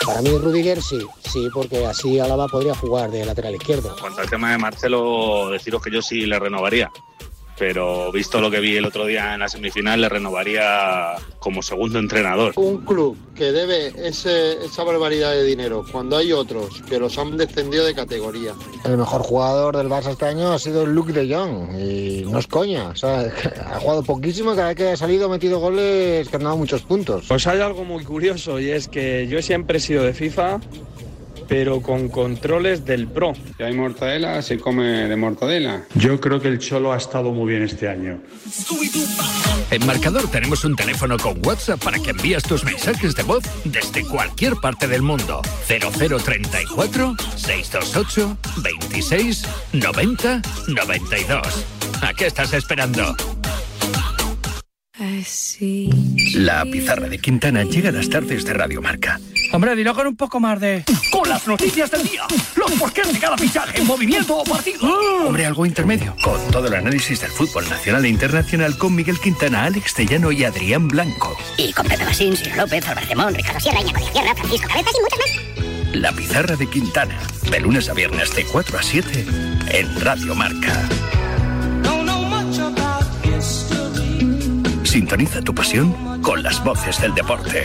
Para mí Rudiger sí, sí, porque así Álava podría jugar de lateral izquierdo. En cuanto al tema de Marcelo, deciros que yo sí le renovaría. Pero visto lo que vi el otro día en la semifinal, le renovaría como segundo entrenador. Un club que debe ese- esa barbaridad de dinero cuando hay otros que los han descendido de categoría. El mejor jugador del Barça este año ha sido Luke de Jong y no es coña, o sea, ha jugado poquísimo y cada vez que ha salido ha metido goles que han dado muchos puntos. Pues hay algo muy curioso y es que yo siempre he sido de FIFA pero con controles del Pro. Si hay mortadela, se come de mortadela. Yo creo que el Cholo ha estado muy bien este año. En Marcador tenemos un teléfono con WhatsApp para que envíes tus mensajes de voz desde cualquier parte del mundo. 0034 628 26 90 92. ¿A qué estás esperando? La pizarra de Quintana llega a las tardes de Radio Marca. Hombre, dilo con un poco más de... Con las noticias del día, los porqués de cada fichaje, movimiento o partido. Hombre, algo intermedio. Con todo el análisis del fútbol nacional e internacional con Miguel Quintana, Alex Tellano y Adrián Blanco. Y con Pepe Basín, Ciro López, Álvaro Demón, Ricardo Sierra, Iñaco de Sierra, Francisco Cabezas y muchos más. La pizarra de Quintana, de lunes a viernes de 4 a 7 en Radio Marca. Sintoniza tu pasión con las voces del deporte.